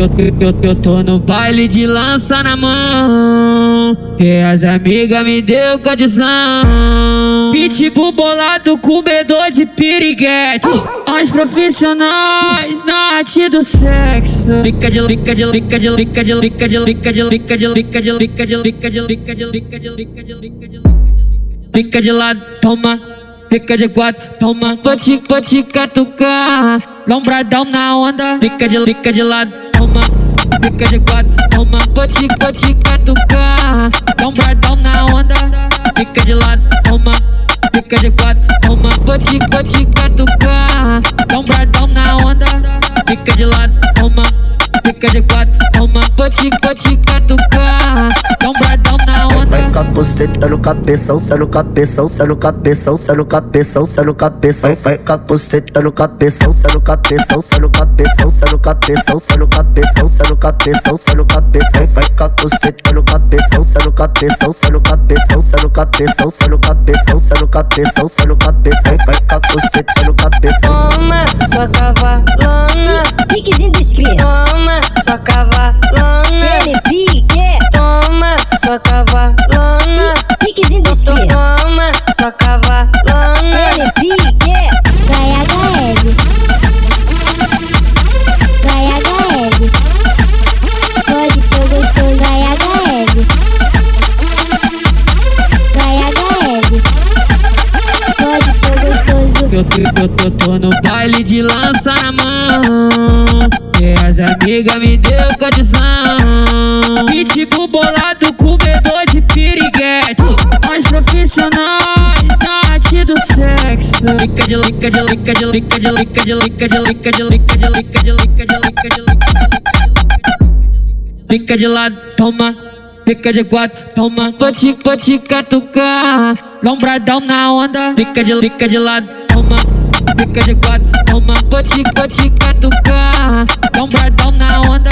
eu, eu, eu tô no baile de lança na mão. E as amigas me deu condição. Pitbull bolado, comedor de piriguete. Os profissionais na arte do sexo. Fica de fica de fica de fica de fica de fica de fica de fica de fica de fica de fica de fica de fica de fica de Fica de lado, toma. Fica de quatro, toma. Vou te, vou catucar. Lombradão na onda. Fica de, fica de lado, toma. Fica de quatro, toma. Vou te, vou te catucar. Lombradão na onda. Fica de lado, toma. Fica de quatro, toma. Vou te, vou te catucar. Lombradão na onda. Fica de lado, toma. Fica de quatro, toma. Vou te catucar capuceta no cabeção, sai no cabeção, sai no cabeção, sai no cabeção, sai no cabeção, sai no cabeção, sai no cabeção, sai no cabeção, sai no cabeção, sai no cabeção, sai no cabeção, sai no cabeção, sai capuceta no cabeção, sai no cabeção, sai no cabeção, sai no cabeção, sai no cabeção, sai no cabeção, sai no cabeção, sai capuceta no cabeção. Toma, sua cavalona. Piquezinho dos. Toma, só cavalona. Ele pique. Toma, só cavalona. Piquezinho dos cria. Toma, sua cavalona. Ele pique. Vai HL. Vai HL. Pode ser gostoso, vai HL. Vai HL. Pode ser gostoso. Eu, eu, eu, eu tô no baile de lança na mão. E as amigas me deu condição. Pitbull bolado, profissionais na arte do sexo. Lica de lica de lica de lica de lica de lica de lica de lica de lica de lica de lica de lica Fica de lado, toma. Fica de quatro, toma. Vou te catucar. Lombradão na onda. Fica de, fica de lado, toma. Fica de quatro, toma. Vou te catucar. Lombradão na onda.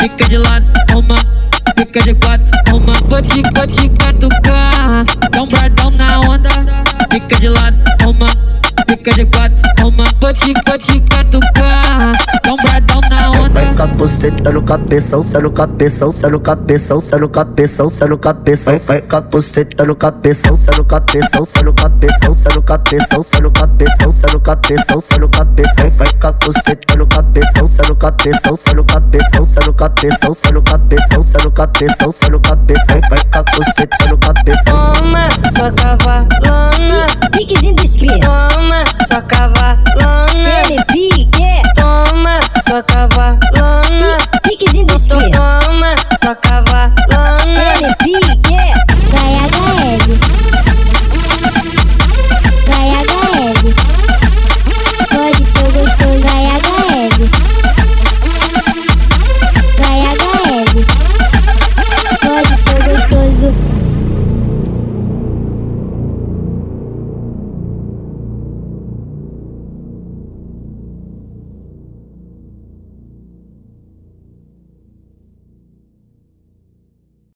Fica de lado, toma. Fica de quatro, toma. Vou te catucar. Fica de lado, toma. Fica de quatro, toma. Vou te, vou te catucar. Buceta no cabeção, cê no cabeção, cê no cabeção, cê no cabeção, cê no cabeção. Vai com a buceta no cabeção, cê no cabeção, cê no cabeção, cê no cabeção, cê no cabeção, cê no cabeção, cê no cabeção. Vai com a buceta no cabeção, cê no cabeção, cê no cabeção, cê no cabeção, cê no cabeção, cê no cabeção, cê no cabeção. Vai com a buceta no cabeção. Toma, sua cavalona. Piquezinho dos cria. Toma, sua cavalona. Ele pique. Toma, sua cavalona.